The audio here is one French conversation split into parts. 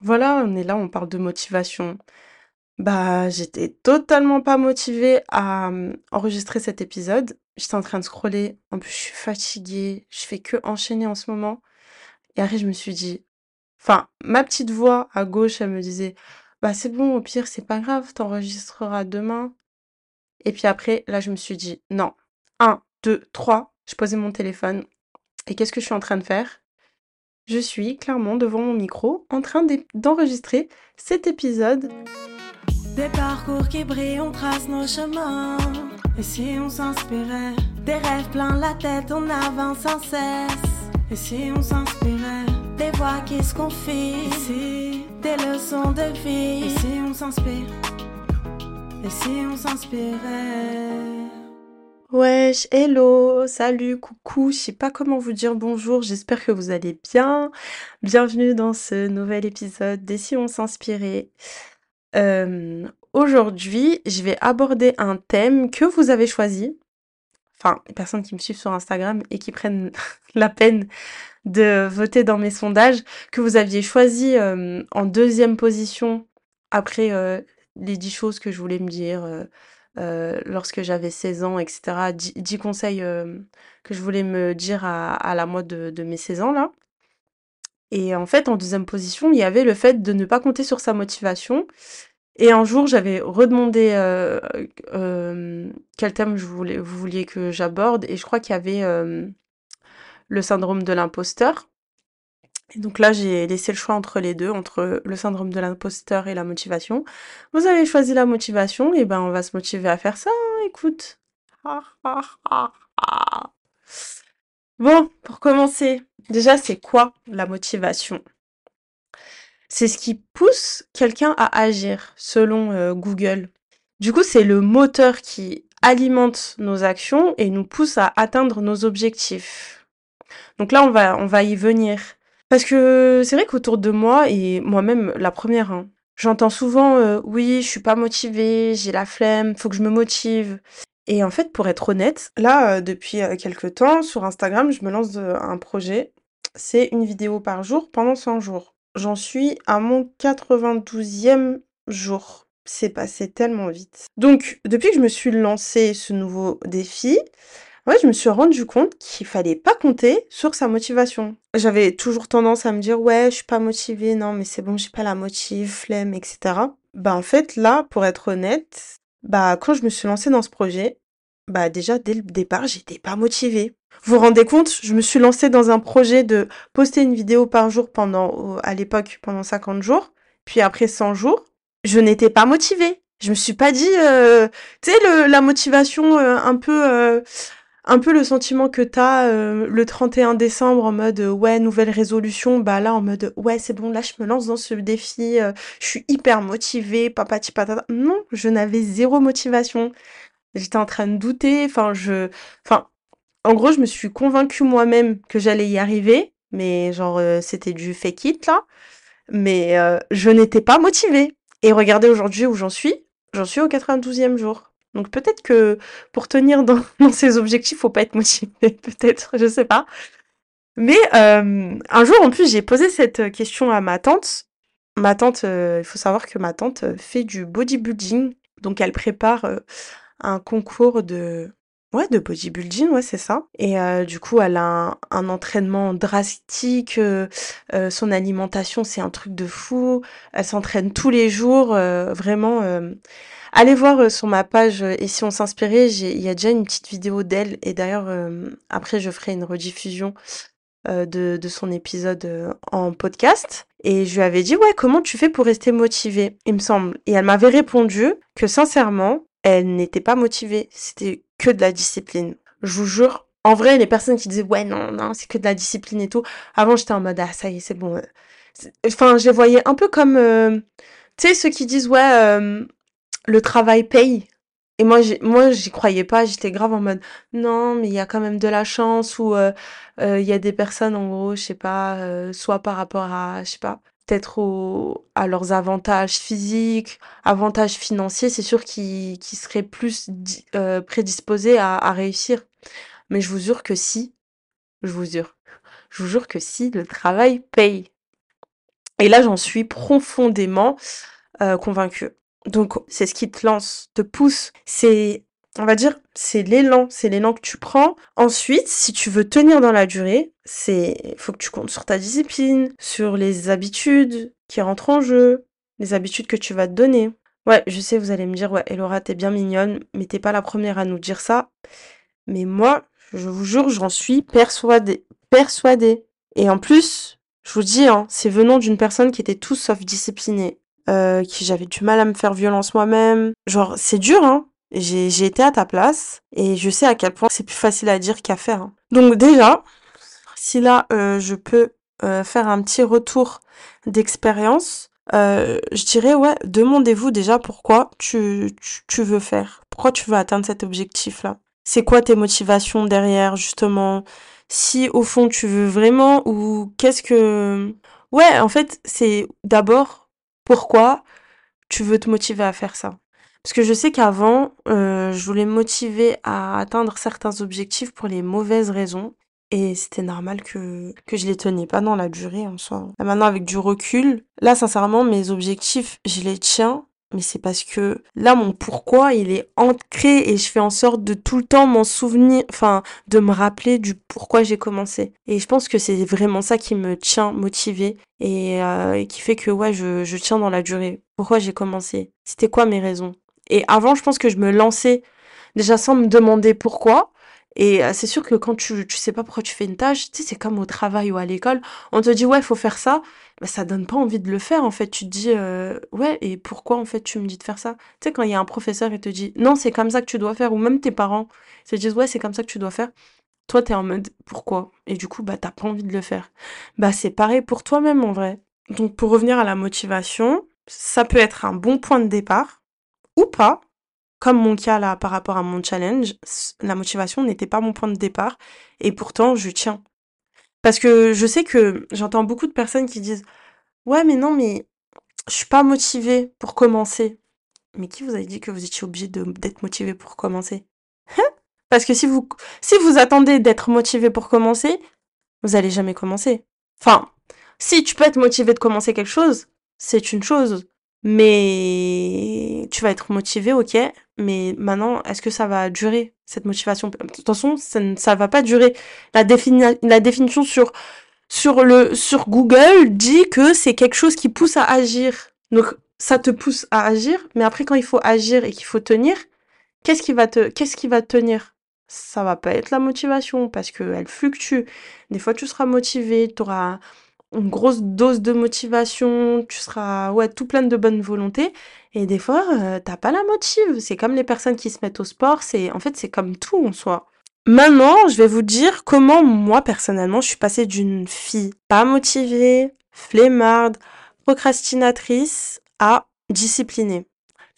Voilà, on est là, on parle de motivation. Bah, j'étais totalement pas motivée à mmh, enregistrer cet épisode. J'étais en train de scroller. En plus, je suis fatiguée. Je fais que enchaîner en ce moment. Et après, je me suis dit, enfin, ma petite voix à gauche, elle me disait, bah, c'est bon, au pire, c'est pas grave, t'enregistreras demain. Et puis après, là, je me suis dit, non. Un, deux, trois. Je posais mon téléphone. Et qu'est-ce que je suis en train de faire? Je suis clairement devant mon micro en train d'e- d'enregistrer cet épisode. Des parcours qui brillent, on trace nos chemins. Et si on s'inspirait Des rêves plein la tête, on avance sans cesse. Et si on s'inspirait Des voix qui se confient. Et si des leçons de vie. Et si on s'inspire Et si on s'inspirait Wesh, hello, salut, coucou, je sais pas comment vous dire bonjour, j'espère que vous allez bien. Bienvenue dans ce nouvel épisode des Si on s'inspirait. Euh, aujourd'hui, je vais aborder un thème que vous avez choisi. Enfin, les personnes qui me suivent sur Instagram et qui prennent la peine de voter dans mes sondages, que vous aviez choisi euh, en deuxième position après euh, les dix choses que je voulais me dire euh, lorsque j'avais 16 ans, etc. 10, 10 conseils euh, que je voulais me dire à, la moi de, mes 16 ans là. Et en fait, en deuxième position, il y avait le fait de ne pas compter sur sa motivation. Et un jour, j'avais redemandé euh, quel thème vous vouliez que j'aborde, et je crois qu'il y avait le syndrome de l'imposteur. Donc là, j'ai laissé le choix entre les deux, entre le syndrome de l'imposteur et la motivation. Vous avez choisi la motivation, et ben on va se motiver à faire ça, hein, écoute. Bon, pour commencer, déjà, c'est quoi la motivation? C'est ce qui pousse quelqu'un à agir, selon euh, Google. Du coup, c'est le moteur qui alimente nos actions et nous pousse à atteindre nos objectifs. Donc là, on va, on va y venir. Parce que c'est vrai qu'autour de moi, et moi-même la première, hein, j'entends souvent euh, oui, je suis pas motivée, j'ai la flemme, faut que je me motive. Et en fait, pour être honnête, là, euh, depuis euh, quelques temps, sur Instagram, je me lance un projet. C'est une vidéo par jour pendant 100 jours. J'en suis à mon 92e jour. C'est passé tellement vite. Donc, depuis que je me suis lancé ce nouveau défi, Je me suis rendu compte qu'il fallait pas compter sur sa motivation. J'avais toujours tendance à me dire ouais, je suis pas motivée, non mais c'est bon, j'ai pas la motive, flemme, etc. Bah en fait là, pour être honnête, bah quand je me suis lancée dans ce projet, bah déjà dès le départ, j'étais pas motivée. Vous vous rendez compte, je me suis lancée dans un projet de poster une vidéo par jour pendant, à l'époque, pendant 50 jours, puis après 100 jours, je n'étais pas motivée. Je me suis pas dit, euh, tu sais, la motivation euh, un peu... euh, un peu le sentiment que t'as euh, le 31 décembre en mode euh, ouais nouvelle résolution bah là en mode ouais c'est bon là je me lance dans ce défi euh, je suis hyper motivée papati patata. Non je n'avais zéro motivation. J'étais en train de douter enfin je enfin en gros je me suis convaincue moi-même que j'allais y arriver mais genre euh, c'était du fake it là. Mais je n'étais pas motivée. Et regardez aujourd'hui où j'en suis. J'en suis au 92e jour donc peut-être que pour tenir dans, dans ses objectifs, faut pas être motivé, peut-être, je sais pas. Mais euh, un jour, en plus, j'ai posé cette question à ma tante. Ma tante, euh, il faut savoir que ma tante euh, fait du bodybuilding, donc elle prépare euh, un concours de ouais de bodybuilding, ouais c'est ça. Et euh, du coup, elle a un, un entraînement drastique. euh, euh, son alimentation, c'est un truc de fou. Elle s'entraîne tous les jours, euh, vraiment. euh, Allez voir euh, sur ma page euh, et si on s'inspirait, il y a déjà une petite vidéo d'elle et d'ailleurs euh, après je ferai une rediffusion euh, de, de son épisode euh, en podcast et je lui avais dit ouais comment tu fais pour rester motivée? Il me semble et elle m'avait répondu que sincèrement elle n'était pas motivée c'était que de la discipline je vous jure en vrai les personnes qui disaient ouais non non c'est que de la discipline et tout avant j'étais en mode ah ça y est c'est bon euh. Enfin je voyais un peu comme euh, tu sais ceux qui disent ouais euh, le travail paye. Et moi, moi, j'y croyais pas. J'étais grave en mode, non, mais il y a quand même de la chance ou il y a des personnes, en gros, je sais pas, soit par rapport à, je sais pas, au, à leurs avantages physiques, avantages financiers, c'est sûr qu'ils seraient plus euh, prédisposés à, à réussir. Mais je vous jure que si, je vous jure, je vous jure que si, le travail paye. Et là, j'en suis profondément euh, convaincue. Donc, c'est ce qui te lance, te pousse. C'est, on va dire, c'est l'élan, c'est l'élan que tu prends. Ensuite, si tu veux tenir dans la durée, c'est, faut que tu comptes sur ta discipline, sur les habitudes qui rentrent en jeu, les habitudes que tu vas te donner. Ouais, je sais, vous allez me dire, ouais, Elora, t'es bien mignonne, mais t'es pas la première à nous dire ça. Mais moi, je vous jure, j'en suis persuadée. Persuadée. Et en plus, je vous dis, hein, c'est venant d'une personne qui était tout sauf disciplinée. Euh, qui j'avais du mal à me faire violence moi-même. Genre, c'est dur, hein. J'ai, j'ai été à ta place et je sais à quel point c'est plus facile à dire qu'à faire. hein. Donc déjà, si là euh, je peux euh, faire un petit retour d'expérience, euh, je dirais ouais, demandez-vous déjà pourquoi tu, tu, tu veux faire, pourquoi tu veux atteindre cet objectif-là? C'est quoi tes motivations derrière justement? Si au fond tu veux vraiment ou qu'est-ce que... Ouais, en fait, c'est d'abord pourquoi tu veux te motiver à faire ça. Parce que je sais qu'avant, euh, je voulais motiver à atteindre certains objectifs pour les mauvaises raisons. Et c'était normal que, que je les tenais pas dans la durée en soi. Là, maintenant, avec du recul, là, sincèrement, mes objectifs, je les tiens. Mais c'est parce que là, mon pourquoi, il est ancré et je fais en sorte de tout le temps m'en souvenir, enfin, de me rappeler du pourquoi j'ai commencé. Et je pense que c'est vraiment ça qui me tient motivée et, euh, et qui fait que, ouais, je, je tiens dans la durée. Pourquoi j'ai commencé? C'était quoi mes raisons? Et avant, je pense que je me lançais déjà sans me demander pourquoi. Et euh, c'est sûr que quand tu, tu sais pas pourquoi tu fais une tâche, tu c'est comme au travail ou à l'école, on te dit ouais, faut faire ça, bah, ça donne pas envie de le faire en fait. Tu te dis euh, ouais, et pourquoi en fait tu me dis de faire ça? Tu sais, quand il y a un professeur et te dit non, c'est comme ça que tu dois faire, ou même tes parents te disent ouais, c'est comme ça que tu dois faire, toi t'es en mode pourquoi? Et du coup, bah t'as pas envie de le faire. Bah c'est pareil pour toi-même en vrai. Donc pour revenir à la motivation, ça peut être un bon point de départ ou pas. Comme mon cas là par rapport à mon challenge, la motivation n'était pas mon point de départ et pourtant je tiens. Parce que je sais que j'entends beaucoup de personnes qui disent ouais mais non mais je suis pas motivée pour commencer. Mais qui vous a dit que vous étiez obligé d'être motivé pour commencer? Parce que si vous si vous attendez d'être motivé pour commencer, vous allez jamais commencer. Enfin, si tu peux être motivé de commencer quelque chose, c'est une chose. Mais tu vas être motivé, ok. Mais maintenant, est-ce que ça va durer, cette motivation? De toute façon, ça ne ça va pas durer. La défini- la définition sur, sur le, sur Google dit que c'est quelque chose qui pousse à agir. Donc, ça te pousse à agir, mais après, quand il faut agir et qu'il faut tenir, qu'est-ce qui va te, qu'est-ce qui va te tenir? Ça va pas être la motivation parce qu'elle fluctue. Des fois, tu seras motivé, tu auras une grosse dose de motivation, tu seras ouais, tout plein de bonne volonté. Et des fois, euh, t'as pas la motive. C'est comme les personnes qui se mettent au sport, c'est en fait c'est comme tout en soi. Maintenant, je vais vous dire comment moi personnellement je suis passée d'une fille pas motivée, flemmarde, procrastinatrice à disciplinée.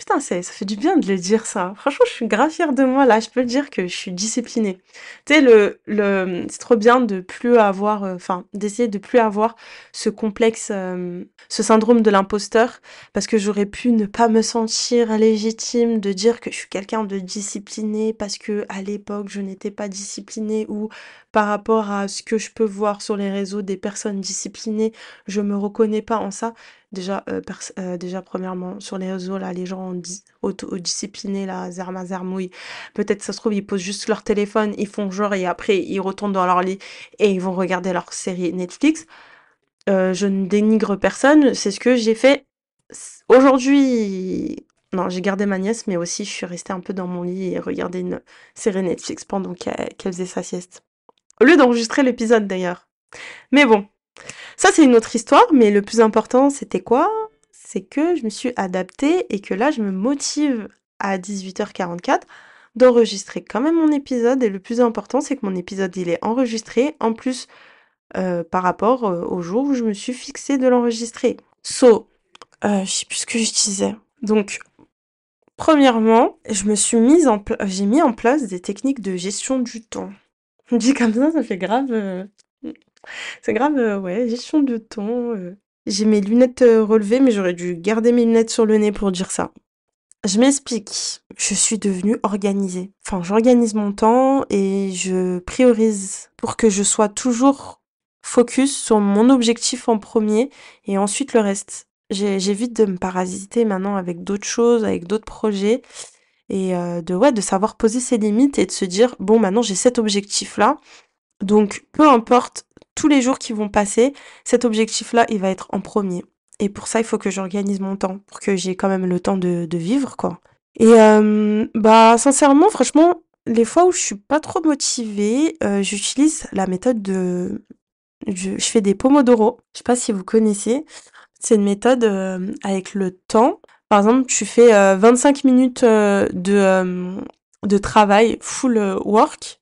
Putain, ça fait du bien de le dire ça. Franchement, je suis grave fière de moi là. Je peux le dire que je suis disciplinée. Tu sais, le, le, c'est trop bien de plus avoir, euh, enfin, d'essayer de plus avoir ce complexe, euh, ce syndrome de l'imposteur, parce que j'aurais pu ne pas me sentir légitime de dire que je suis quelqu'un de discipliné parce que à l'époque je n'étais pas disciplinée ou par rapport à ce que je peux voir sur les réseaux des personnes disciplinées, je me reconnais pas en ça. Déjà, euh, euh, déjà premièrement, sur les réseaux, là, les gens di- auto-disciplinés, là, zerma zermouille, peut-être ça se trouve, ils posent juste leur téléphone, ils font genre, et après, ils retournent dans leur lit et ils vont regarder leur série Netflix. Euh, je ne dénigre personne, c'est ce que j'ai fait aujourd'hui. Non, j'ai gardé ma nièce, mais aussi je suis restée un peu dans mon lit et regarder une série Netflix pendant qu'elle faisait sa sieste. Au lieu d'enregistrer l'épisode d'ailleurs. Mais bon, ça c'est une autre histoire, mais le plus important c'était quoi? C'est que je me suis adaptée et que là je me motive à 18h44 d'enregistrer quand même mon épisode et le plus important c'est que mon épisode il est enregistré en plus euh, par rapport euh, au jour où je me suis fixée de l'enregistrer. So, euh, je sais plus ce que je disais. Donc, premièrement, je me suis j'ai mis en place des techniques de gestion du temps. Dit comme ça, ça fait grave. euh, C'est grave, euh, ouais, gestion du temps. euh. J'ai mes lunettes relevées, mais j'aurais dû garder mes lunettes sur le nez pour dire ça. Je m'explique. Je suis devenue organisée. Enfin, j'organise mon temps et je priorise pour que je sois toujours focus sur mon objectif en premier et ensuite le reste. J'évite de me parasiter maintenant avec d'autres choses, avec d'autres projets et euh, de ouais de savoir poser ses limites et de se dire bon maintenant j'ai cet objectif là donc peu importe tous les jours qui vont passer cet objectif là il va être en premier. Et pour ça il faut que j'organise mon temps pour que j'ai quand même le temps de, vivre quoi. Et euh, bah sincèrement franchement les fois où je suis pas trop motivée euh, j'utilise la méthode de je, je, fais des pomodoro. Je sais pas si vous connaissez. C'est une méthode avec le temps par exemple, tu fais 25 euh, minutes euh, de, euh, de travail full work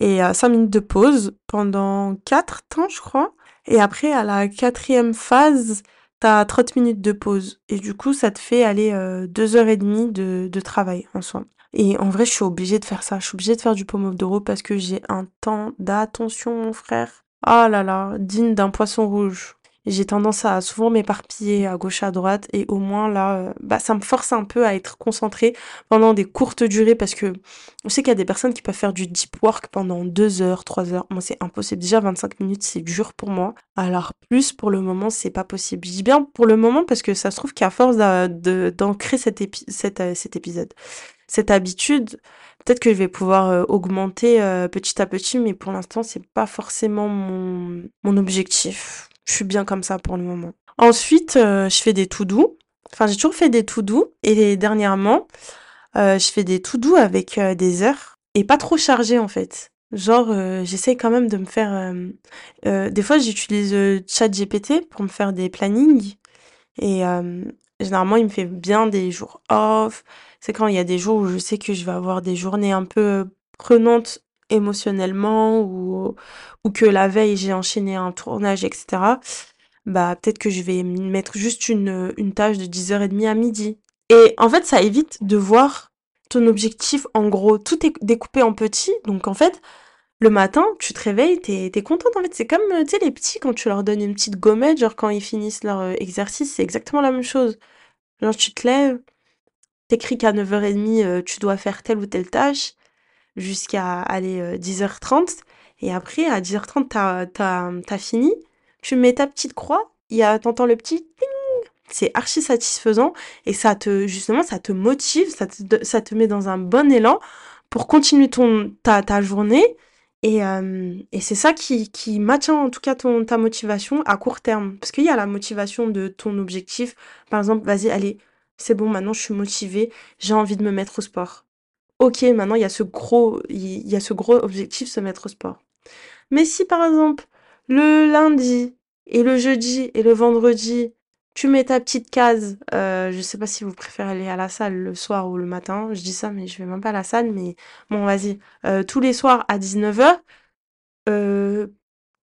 et 5 minutes de pause pendant 4 temps, je crois. Et après, à la quatrième phase, t'as 30 minutes de pause. Et du coup, ça te fait aller euh, 2h30 de, de travail en soi. Et en vrai, je suis obligée de faire ça. Je suis obligée de faire du pomodoro parce que j'ai un temps d'attention, mon frère. Ah là là, digne d'un poisson rouge j'ai tendance à souvent m'éparpiller à gauche à droite et au moins là euh, bah ça me force un peu à être concentrée pendant des courtes durées parce que on sait qu'il y a des personnes qui peuvent faire du deep work pendant deux heures, trois heures. Moi c'est impossible. Déjà 25 minutes c'est dur pour moi. Alors plus pour le moment c'est pas possible. Je dis bien pour le moment parce que ça se trouve qu'à force d'ancrer euh, cet épisode, cette habitude, peut-être que je vais pouvoir euh, augmenter petit à petit, mais pour l'instant c'est pas forcément mon objectif. Je suis bien comme ça pour le moment. Ensuite, euh, je fais des tout doux. Enfin, j'ai toujours fait des tout doux. Et dernièrement, euh, je fais des tout doux avec euh, des heures. Et pas trop chargées, en fait. Genre, j'essaye quand même de me faire... des fois, j'utilise ChatGPT pour me faire des plannings. Et généralement, il me fait bien des jours off. C'est quand il y a des jours où je sais que je vais avoir des journées un peu prenantes émotionnellement ou, ou que la veille j'ai enchaîné un tournage, etc., bah peut-être que je vais mettre juste une, une tâche de 10h30 à midi. Et en fait, ça évite de voir ton objectif en gros. Tout est découpé en petits. Donc en fait, le matin, tu te réveilles, t'es es contente en fait. C'est comme, tu sais, les petits quand tu leur donnes une petite gommette, genre quand ils finissent leur euh, exercice, c'est exactement la même chose. Genre tu te lèves, t'écris qu'à 9h30, euh, tu dois faire telle ou telle tâche jusqu'à aller 10h30. Euh, et après, à 10h30, t'as, t'as, fini. Tu mets ta petite croix. Y a, t'entends le petit c'est archi satisfaisant et ça te justement ça te motive ça te, ça te met dans un bon élan pour continuer ton ta, ta journée et, euh, et c'est ça qui, qui maintient en tout cas ton, ta motivation à court terme. Parce qu'il y a la motivation de ton objectif. Par exemple, vas-y, allez, c'est bon, maintenant je suis motivée, j'ai envie de me mettre au sport ok, maintenant il y a ce gros, il y a ce gros objectif, se mettre au sport. Mais si par exemple, le lundi et le jeudi et le vendredi, tu mets ta petite case, euh, je sais pas si vous préférez aller à la salle le soir ou le matin, je dis ça, mais je vais même pas à la salle, mais bon, vas-y, euh, tous les soirs à 19h, euh,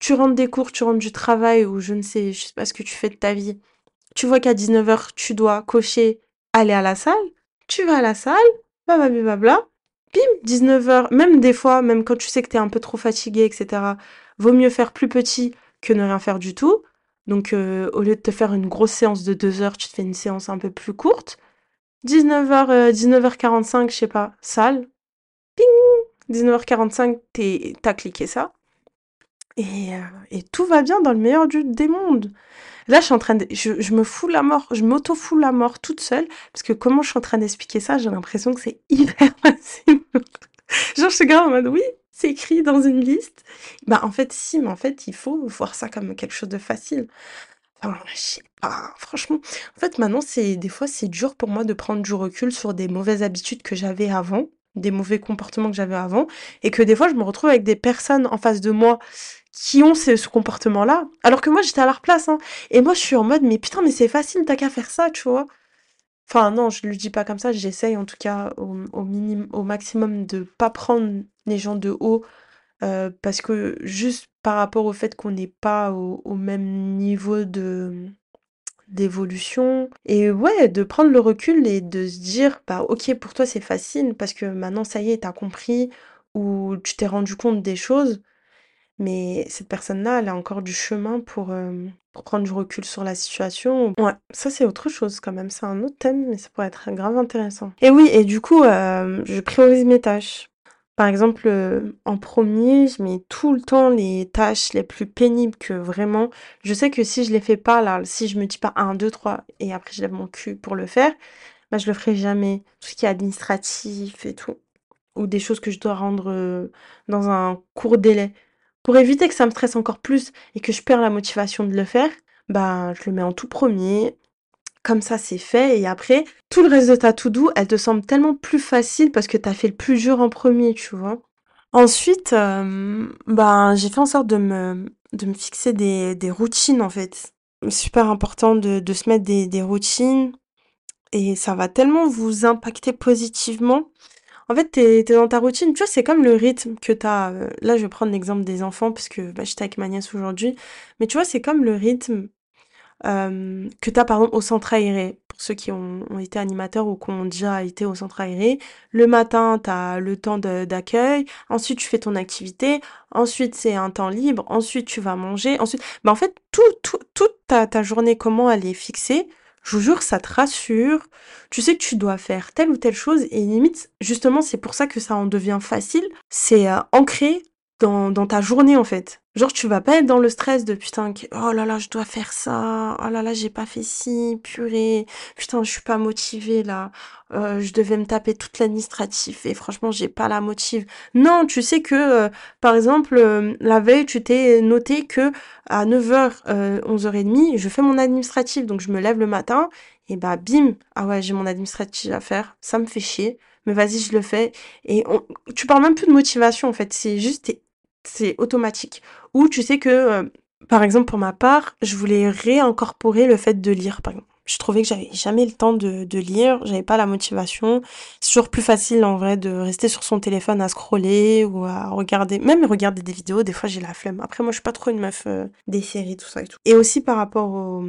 tu rentres des cours, tu rentres du travail ou je ne sais, je sais pas ce que tu fais de ta vie. Tu vois qu'à 19h, tu dois cocher aller à la salle, tu vas à la salle, blablabla. Bim, 19h, même des fois, même quand tu sais que t'es un peu trop fatigué, etc., vaut mieux faire plus petit que ne rien faire du tout. Donc, euh, au lieu de te faire une grosse séance de 2 heures, tu te fais une séance un peu plus courte. 19h, 19h45, je sais pas, salle. Ping 19h45, t'as cliqué ça. Et, euh, et, tout va bien dans le meilleur des mondes. Là, je suis en train de, je, me fous la mort, je m'auto-fous la mort toute seule, parce que comment je suis en train d'expliquer ça, j'ai l'impression que c'est hyper facile. Genre, je suis grave en mode, oui, c'est écrit dans une liste. Bah, en fait, si, mais en fait, il faut voir ça comme quelque chose de facile. Enfin, je sais pas, franchement. En fait, maintenant, c'est, des fois, c'est dur pour moi de prendre du recul sur des mauvaises habitudes que j'avais avant des mauvais comportements que j'avais avant et que des fois je me retrouve avec des personnes en face de moi qui ont ce, comportement-là, alors que moi j'étais à leur place, hein. Et moi je suis en mode, mais putain, mais c'est facile, t'as qu'à faire ça, tu vois. Enfin non, je le dis pas comme ça, j'essaye en tout cas au, au, minimum, au maximum de pas prendre les gens de haut, euh, parce que juste par rapport au fait qu'on n'est pas au, au, même niveau de d'évolution et ouais de prendre le recul et de se dire bah ok pour toi c'est facile parce que maintenant ça y est t'as compris ou tu t'es rendu compte des choses mais cette personne-là, elle a encore du chemin pour, euh, pour prendre du recul sur la situation. Ouais, ça c'est autre chose quand même. C'est un autre thème, mais ça pourrait être grave intéressant. Et oui, et du coup, euh, je priorise mes tâches. Par exemple, heu, en premier je mets tout le temps les tâches les plus pénibles que vraiment je sais que si je les fais pas là, si je me dis pas 1-2-3 et après je lève mon cul pour le faire, bah, je le ferai jamais. Tout ce qui est administratif et tout ou des choses que je dois rendre, dans un court délai. Pour éviter que ça me stresse encore plus et que je perds la motivation de le faire, bah, je le mets en tout premier. Comme ça, c'est fait et après, tout le reste de ta to do, elle te semble tellement plus facile parce que tu as fait le plus dur en premier, tu vois? Ensuite, ben, j'ai fait en sorte de me de fixer des des routines, en fait. Super important de de se mettre des des routines et ça va tellement vous impacter positivement. En fait, tu es dans ta routine, tu vois, c'est comme le rythme que tu as, heu, là, je vais prendre l'exemple des enfants parce que, bah, j'étais avec ma nièce aujourd'hui, mais tu vois, c'est comme le rythme, hem, que tu as, par exemple, au centre aéré. Pour ceux qui ont été animateurs ou qui ont déjà été au centre aéré. Le matin, tu as le temps d'accueil, ensuite tu fais ton activité, ensuite c'est un temps libre, ensuite tu vas manger, ensuite bah, en fait, tout tout toute ta journée, comment elle est fixée, je vous jure, ça te rassure. Tu sais que tu dois faire telle ou telle chose et limite, justement, c'est pour ça que ça en devient facile, c'est, heu, ancré dans dans ta journée, en fait. Genre, tu vas pas être dans le stress de: «Putain oh là là, je dois faire ça. Oh là là, j'ai pas fait ci, purée. Putain, je suis pas motivée là. Heu, je devais me taper toute l'administratif et franchement, j'ai pas la motive». Non, tu sais que, heu, par exemple, hem, la veille, tu t'es noté qu'à 9:00, heu, 11:30, je fais mon administratif. Donc je me lève le matin et bah, bim! Ah ouais, j'ai mon administratif à faire, ça me fait chier, mais vas-y, je le fais et on tu parles même plus de motivation, en fait, c'est juste c'est automatique. Ou tu sais que, heu, par exemple, pour ma part, je voulais réincorporer le fait de lire, par exemple. Je trouvais que j'avais jamais le temps de de lire, j'avais pas la motivation. C'est toujours plus facile, en vrai, de rester sur son téléphone à scroller ou à regarder même regarder des vidéos, des fois, j'ai la flemme. Après moi, je suis pas trop une meuf, heu, des séries, tout ça et tout. Et aussi par rapport au,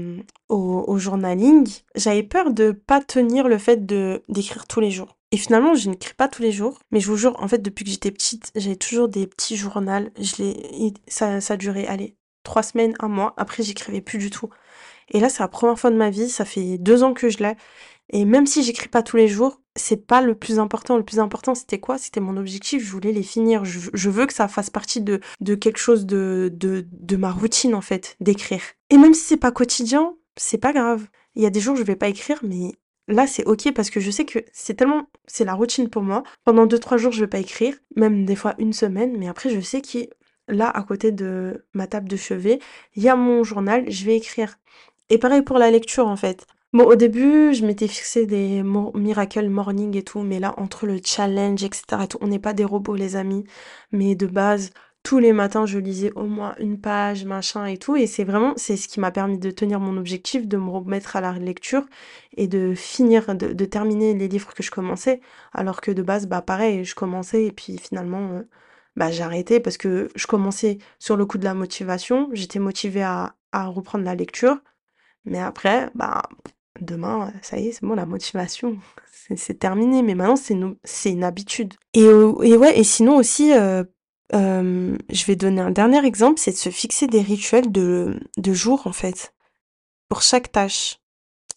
au au journaling, j'avais peur de pas tenir le fait de d'écrire tous les jours. Et finalement, je n'écris pas tous les jours, mais je vous jure, en fait, depuis que j'étais petite, j'avais toujours des petits i ça durait, allez, 3 semaines, 1 mois, après j'écrivais plus du tout. Et là, c'est la 1re fois de ma vie, ça fait 2 ans que je l'ai et même si j'écris pas tous les jours, c'est pas le plus important. Le plus important, c'était quoi? C'était mon objectif, je voulais les finir. Je je veux que ça fasse partie de de quelque chose de de de ma routine, en fait, d'écrire. Et même si c'est pas quotidien, c'est pas grave. Il y a des jours, je vais pas écrire, mais là, c'est OK parce que je sais que c'est tellement c'est la routine pour moi. Pendant 2-3 jours, je vais pas écrire, même des fois 1 semaine, mais après je sais qui là, à côté de ma table de chevet, il y a mon journal, je vais écrire. Et pareil pour la lecture, en fait. Bon, au début, je m'étais fixé des miracle morning et tout, mais là, entre le challenge et cetera et tout, on n'est pas des robots, les amis. Mais de base, tous les matins, je lisais au moins 1 page, machin et tout et c'est vraiment c'est ce qui m'a permis de tenir mon objectif, de me remettre à la lecture et de finir, de terminer les livres que je commençais. Alors que de base, bah, pareil, je commençais et puis finalement, heu, bah, j'arrêtais parce que je commençais sur le coup de la motivation. J'étais motivée à à reprendre la lecture, mais après, bah, demain, ça y est, c'est bon, la motivation, c'est terminé. Mais maintenant, c'est une une habitude. Et heu et ouais et sinon aussi, heu, hem, je vais donner un dernier exemple, c'est de se fixer des rituels de de jour, en fait, pour chaque tâche.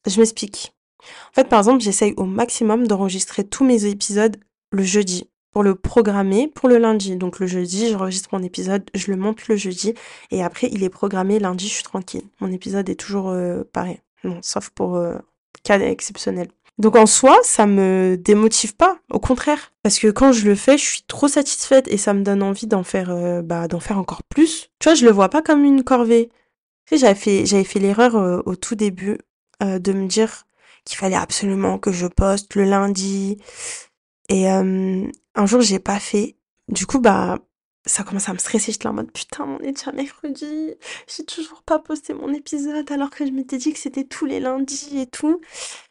Je m'explique. En fait, par exemple, j'essaye au maximum d'enregistrer tous mes épisodes le jeudi pour le programmer pour le lundi. Donc le jeudi, j'enregistre mon épisode, je le monte le jeudi et après il est programmé lundi, je suis tranquille. Mon épisode est toujours, heu, pareil. Sauf pour, heu, cas exceptionnels. Donc en soi, ça me démotive pas, au contraire. Parce que quand je le fais, je suis trop satisfaite et ça me donne envie d'en faire, heu, bah, d'en faire encore plus. Tu vois, je le vois pas comme une corvée. Tu sais, j'avais fait j'avais fait l'erreur, heu, au tout début, heu, de me dire qu'il fallait absolument que je poste le lundi et un jour, j'ai pas fait. Du coup, bah, ça commence à me stresser. J'étais en mode: «Putain, on est déjà mercredi, j'ai toujours pas posté mon épisode alors que je m'étais dit que c'était tous les lundis et tout».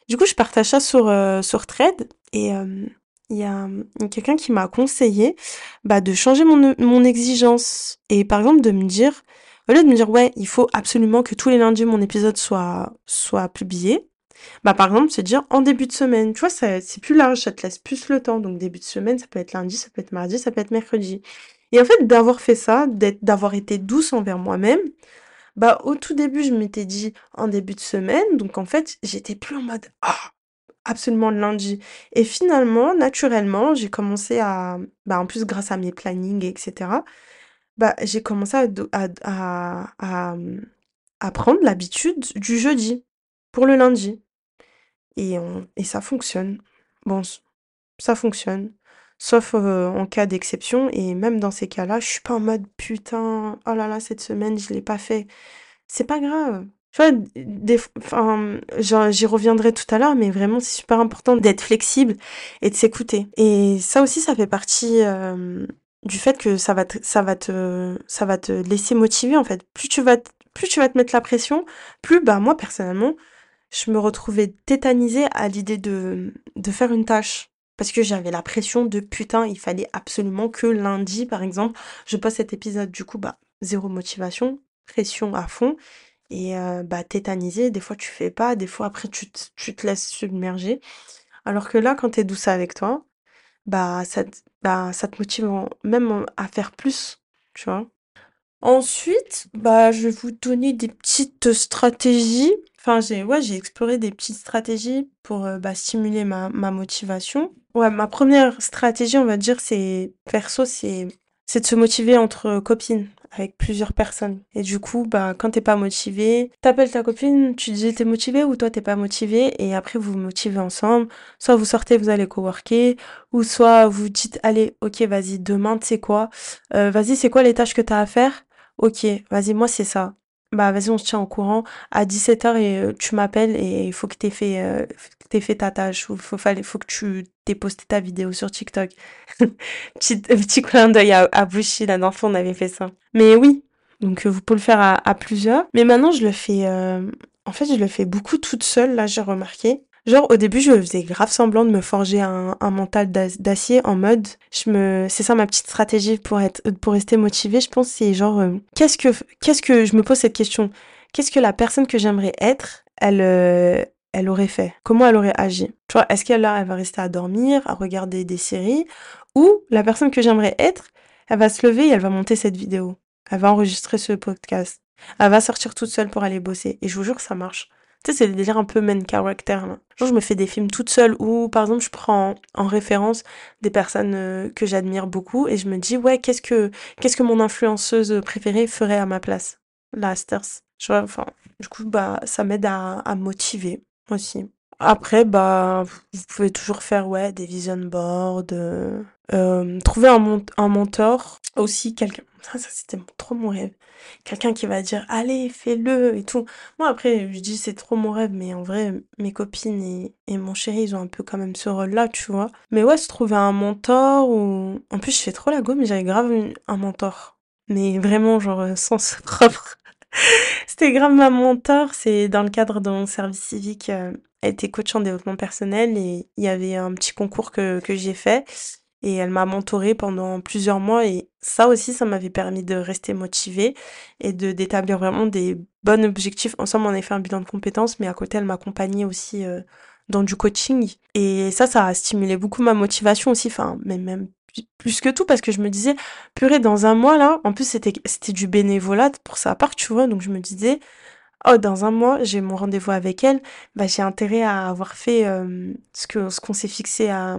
Du coup, je partage ça sur, heu, sur Threads et hem, il y a, quelqu'un qui m'a conseillé, bah, de changer mon mon exigence et par exemple de me dire au lieu de me dire: «Ouais, il faut absolument que tous les lundis mon épisode soit soit publié», bah, par exemple, se dire en début de semaine. Tu vois, c'est plus large, ça te laisse plus le temps. Donc début de semaine, ça peut être lundi, ça peut être mardi, ça peut être mercredi. Et en fait, d'avoir fait ça, d'avoir été douce envers moi-même, bah, au tout début, je m'étais dit en début de semaine, donc en fait, j'étais plus en mode: «Ah, absolument lundi. Et finalement, naturellement, j'ai commencé à, bah, en plus grâce à mes plannings, etc., bah, j'ai commencé à, à, à, à, prendre l'habitude du jeudi pour le lundi. Et, et ça fonctionne. Bon, ça fonctionne. Sauf euh, en cas d'exception. Et même dans ces cas-là, je suis pas en mode putain, oh là là, cette semaine, je l'ai pas fait. C'est pas grave. Tu enfin, j'y reviendrai tout à l'heure, mais vraiment, c'est super important d'être flexible et de s'écouter. Et ça aussi, ça fait partie euh, du fait que ça va te, ça va te, ça va te laisser motiver, en fait. Plus tu vas, plus tu vas te mettre la pression, plus, bah, moi, personnellement, je me retrouvais tétanisée à l'idée de, de faire une tâche. Parce que j'avais la pression de putain, il fallait absolument que lundi, par exemple, je passe cet épisode. Du coup, bah, zéro motivation, pression à fond. Et euh, bah, tétanisé, des fois tu fais pas, des fois après tu, te laisses submerger. Alors que là, quand t'es douce avec toi, bah ça, te motive même à faire plus, tu vois. Ensuite, je vais vous donner des petites stratégies. Enfin, j'ai exploré des petites stratégies pour euh, stimuler ma motivation. Ouais, ma première stratégie, on va dire, c'est perso, c'est de se motiver entre copines avec plusieurs personnes. Et du coup, bah, quand t'es pas motivé, t'appelles ta copine, tu dis t'es motivé ou toi t'es pas motivé, et après vous vous motivez ensemble. Soit vous sortez, vous allez coworker, ou soit vous dites allez, ok, vas-y, demain, tu sais quoi, euh, vas-y, c'est quoi les tâches que t'as à faire? Ok, vas-y, moi c'est ça. Bah vas-y, on se tient au courant à 17h et euh, tu m'appelles et il faut que t'aies fait, euh, t'aies fait ta tâche ou faut, faut que tu t'aies posté ta vidéo sur TikTok. petit, petit clin d'œil à, à Bushi, la dernière on avait fait ça. Mais oui, donc euh, vous pouvez le faire à, plusieurs. Mais maintenant, je le fais, en fait, je le fais beaucoup toute seule, là j'ai remarqué. Genre au début je faisais grave semblant de me forger un, mental d'acier en mode je me c'est ça ma petite stratégie pour être pour rester motivée je pense c'est genre euh, qu'est-ce que qu'est-ce que je me pose cette question? Qu'est-ce que la personne que j'aimerais être elle euh, elle aurait fait? Comment elle aurait agi? Tu vois est-ce qu'elle là elle va rester à dormir à regarder des séries? Ou la personne que j'aimerais être elle va se lever et elle va monter cette vidéo. Elle va enregistrer ce podcast. Elle va sortir toute seule pour aller bosser. Et je vous jure ça marche. Tu sais, c'est déjà un peu main character. Genre, je me fais des films toute seule ou, par exemple, je prends en, référence des personnes euh, que j'admire beaucoup et je me dis, ouais, qu'est-ce que, qu'est-ce que mon influenceuse préférée ferait à ma place? La Asters. Tu vois, enfin, du coup, bah, ça m'aide à, à motiver aussi. Après, bah, vous pouvez toujours faire, ouais, des vision boards, euh, euh trouver un, un mentor, aussi quelqu'un. Ça, c'était trop mon rêve quelqu'un qui va dire allez fais-le et tout moi après je dis c'est trop mon rêve mais en vrai mes copines et, et mon chéri ils ont un peu quand même ce rôle là tu vois mais ouais se trouver un mentor ou en plus je fais trop la gomme mais j'avais grave un mentor mais vraiment genre euh, sens propre c'était grave ma mentor c'est dans le cadre de mon service civique euh, elle était coach en développement personnel et il y avait un petit concours que, que j'ai fait et elle m'a mentorée pendant plusieurs mois et ça aussi ça m'avait permis de rester motivée et de d'établir vraiment des bons objectifs. Ensemble on a fait un bilan de compétences mais à côté elle m'accompagnait aussi euh, dans du coaching et ça ça a stimulé beaucoup ma motivation aussi enfin mais même plus que tout parce que je me disais purée dans un mois là en plus c'était du bénévolat pour sa part tu vois donc je me disais oh dans un mois j'ai mon rendez-vous avec elle bah j'ai intérêt à avoir fait euh, ce ce qu'on s'est fixé à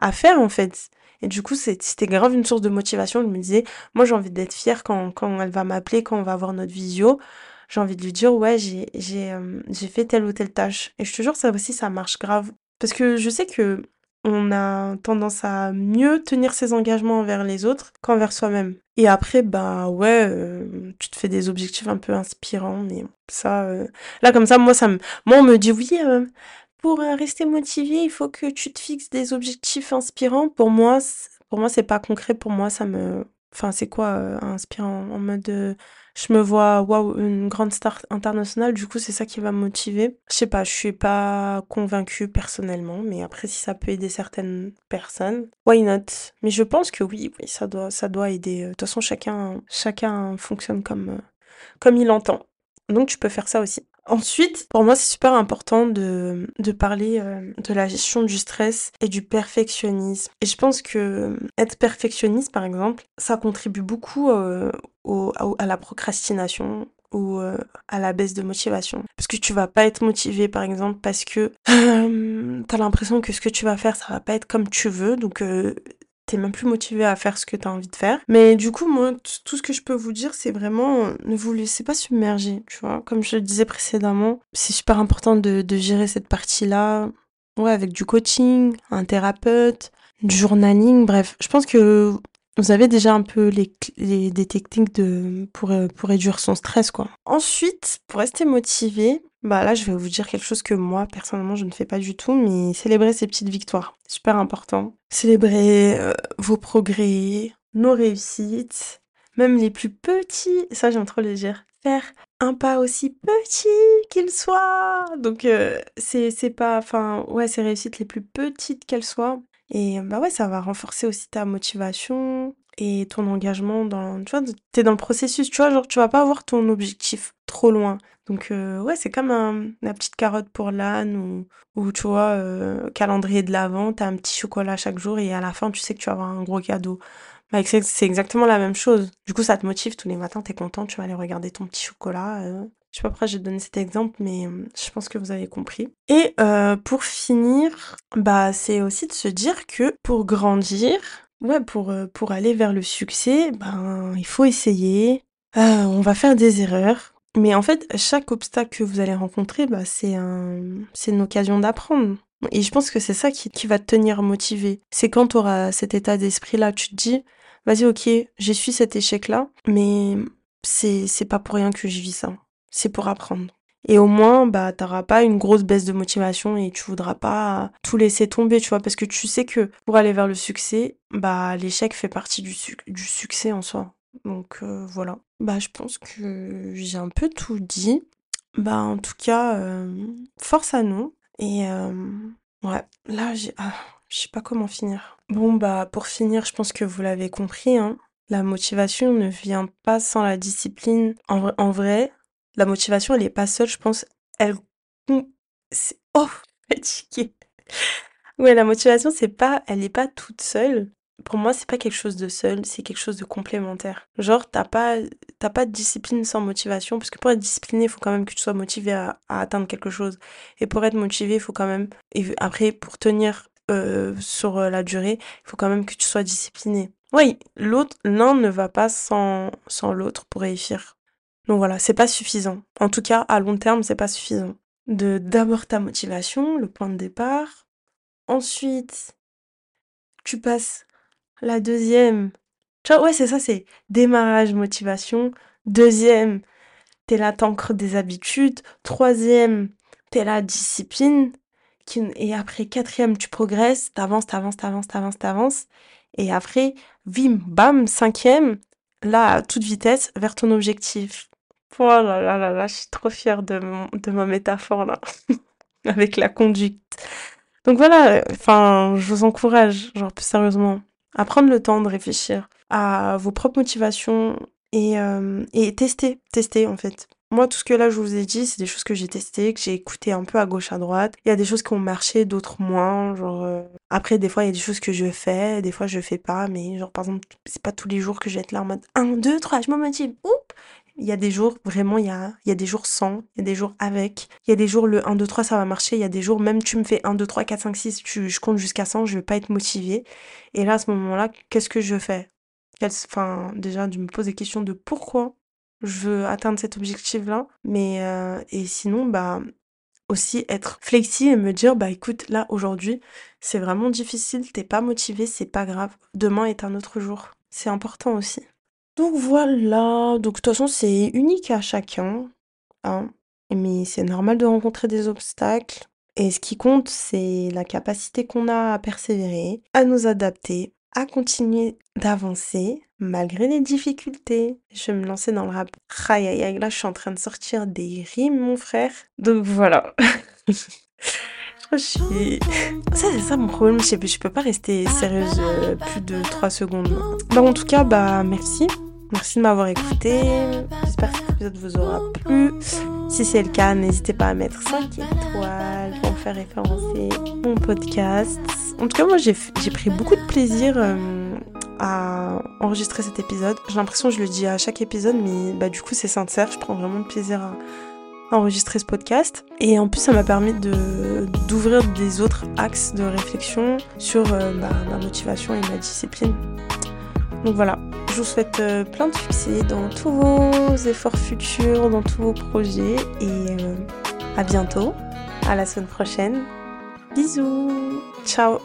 à faire en fait. Et du coup, c'était grave une source de motivation. Je me disais, moi j'ai envie d'être fière quand, quand elle va m'appeler, quand on va avoir notre visio. J'ai envie de lui dire, ouais, j'ai j'ai euh, j'ai fait telle ou telle tâche. Et je te jure, ça aussi, ça marche grave. Parce que je sais que on a tendance à mieux tenir ses engagements envers les autres qu'envers soi-même. Et après, bah ouais, euh, tu te fais des objectifs un peu inspirants, mais ça, euh, là comme ça, moi ça me, moi on me dit oui, pour euh, rester motivé, il faut que tu te fixes des objectifs inspirants. Pour moi, pour moi, c'est pas concret. Pour moi, ça me, enfin, c'est quoi euh, inspirant en mode, euh, je me vois, waouh, une grande star internationale. Du coup, c'est ça qui va me motiver. Je sais pas, je suis pas convaincue personnellement, mais après, si ça peut aider certaines personnes, why not? Mais je pense que oui, oui, ça doit, ça doit aider. De toute façon, chacun, chacun fonctionne comme, comme il entend. Donc, tu peux faire ça aussi. Ensuite, pour moi, c'est super important de, parler euh, de la gestion du stress et du perfectionnisme. Et je pense que euh, être perfectionniste, par exemple, ça contribue beaucoup euh, à, la procrastination, ou à la baisse de motivation. Parce que tu vas pas être motivé par exemple parce que euh, t'as l'impression que ce que tu vas faire ça va pas être comme tu veux donc t'es même plus motivé à faire ce que t'as envie de faire. Mais du coup moi tout ce que je peux vous dire c'est vraiment ne vous laissez pas submerger, tu vois. Comme je le disais précédemment, c'est super important de, de gérer cette partie là. Ouais, avec du coaching, un thérapeute, du journaling, bref. Je pense que vous avez déjà un peu les, les des techniques de pour euh, pour réduire son stress quoi. Ensuite, pour rester motivé, bah là je vais vous dire quelque chose que moi personnellement je ne fais pas du tout, mais célébrer ces petites victoires, super important. Célébrer euh, vos progrès, nos réussites, même les plus petits. Ça j'aime trop le dire. Faire un pas aussi petit qu'il soit. Donc euh, c'est pas enfin ouais ces réussites les plus petites qu'elles soient et bah ouais, ça va renforcer aussi ta motivation et ton engagement dans, tu vois, t'es dans le processus, tu vois, genre tu vas pas avoir ton objectif trop loin. Donc euh, ouais, c'est comme la petite carotte pour l'âne ou, tu vois, euh, calendrier de l'avant, t'as un petit chocolat chaque jour et à la fin tu sais que tu vas avoir un gros cadeau. Bah, c'est exactement la même chose. Du coup, ça te motive tous les matins, t'es content, tu vas aller regarder ton petit chocolat. Euh, je sais pas pourquoi j'ai donné cet exemple, mais euh, je pense que vous avez compris. Et pour finir, bah c'est aussi de se dire que pour grandir, ouais, pour pour aller vers le succès, ben il faut essayer. on va faire des erreurs, mais en fait chaque obstacle que vous allez rencontrer, bah c'est un c'est une occasion d'apprendre. Et je pense que c'est ça qui, va te tenir motivé. C'est quand tu auras cet état d'esprit-là, tu te dis, vas-y, ok, j'ai su cet échec-là, mais c'est, c'est pas pour rien que je vis ça c'est pour apprendre. Et au moins, bah, t'auras pas une grosse baisse de motivation et tu voudras pas tout laisser tomber, tu vois, parce que tu sais que pour aller vers le succès, bah, l'échec fait partie du succès en soi. Donc euh, voilà. Bah, je pense que j'ai un peu tout dit. Bah, en tout cas, euh, force à nous. Et euh, ouais, là, j'ai, ah, je sais pas comment finir. Bon, bah, pour finir, je pense que vous l'avez compris, hein. La motivation ne vient pas sans la discipline. En, en vrai, la motivation, elle est pas seule, je pense. Elle. C'est... Oh, fatiguée. Ouais, la motivation, c'est pas, elle est pas toute seule. Pour moi, c'est pas quelque chose de seul, c'est quelque chose de complémentaire. Genre, t'as pas, t'as pas de discipline sans motivation, parce que pour être discipliné, il faut quand même que tu sois motivé à, atteindre quelque chose. Et pour être motivé, il faut quand même, après, pour tenir euh, sur la durée, il faut quand même que tu sois discipliné. Oui, l'autre, l'un ne va pas sans, sans l'autre pour réussir. Donc voilà, c'est pas suffisant. En tout cas, à long terme, c'est pas suffisant. De d'abord ta motivation, le point de départ. Ensuite, tu passes la deuxième. Tu vois, ouais, c'est ça, c'est démarrage, motivation. Deuxième, t'es là, t'ancres des habitudes. Troisième, t'es là, discipline. Et après, quatrième, tu progresses, t'avances, t'avances, t'avances, t'avances, t'avances. Et après, vim, bam, cinquième, là, à toute vitesse, vers ton objectif. Oh là là là là, je suis trop fière de, de ma métaphore là, avec la conduite. Donc voilà, enfin, je vous encourage, genre plus sérieusement, à prendre le temps de réfléchir à vos propres motivations et, euh, et tester, tester en fait. Moi, tout ce que là je vous ai dit, c'est des choses que j'ai testées, que j'ai écoutées un peu à gauche, à droite. Il y a des choses qui ont marché, d'autres moins. Genre, euh, après, des fois, il y a des choses que je fais, des fois je fais pas, mais genre par exemple, c'est pas tous les jours que je vais être là en mode 1, 2, 3, je me motive. Oups il y a des jours, vraiment, il y a, il y a des jours sans, il y a des jours avec. Il y a des jours, le 1, 2, 3, ça va marcher. Il y a des jours, même tu me fais 1, 2, 3, 4, 5, 6, tu, je compte jusqu'à 100, je vais pas être motivée. Et là, à ce moment-là, qu'est-ce que je fais? Enfin, déjà, je me pose des questions de pourquoi je veux atteindre cet objectif-là. Mais, euh, et sinon, bah, aussi être flexible et me dire, bah écoute, là, aujourd'hui, c'est vraiment difficile, t'es pas motivé, c'est pas grave. Demain est un autre jour. C'est important aussi. Donc voilà, donc de toute façon c'est unique à chacun, hein, mais c'est normal de rencontrer des obstacles et ce qui compte c'est la capacité qu'on a à persévérer, à nous adapter, à continuer d'avancer malgré les difficultés. Je vais me lancer dans le rap. Aïe aïe aïe, là je suis en train de sortir des rimes mon frère. Donc voilà. je suis... Ça c'est ça mon problème, je, je peux pas rester sérieuse euh, plus de 3 secondes. Bah en tout cas, bah merci. Merci de m'avoir écouté. J'espère que cet épisode vous aura plu. Si c'est le cas, n'hésitez pas à mettre 5 étoiles pour faire référencer mon podcast. En tout cas, moi, j'ai pris beaucoup de plaisir euh, à enregistrer cet épisode. J'ai l'impression que je le dis à chaque épisode, mais bah, du coup c'est sincère, je prends vraiment de plaisir à, enregistrer ce podcast. Et en plus, ça m'a permis d'ouvrir des autres axes de réflexion sur euh, bah, ma motivation et ma discipline. Donc voilà, je vous souhaite euh, plein de succès dans tous vos efforts futurs, dans tous vos projets et euh, à bientôt, à la semaine prochaine. Bisous, ciao.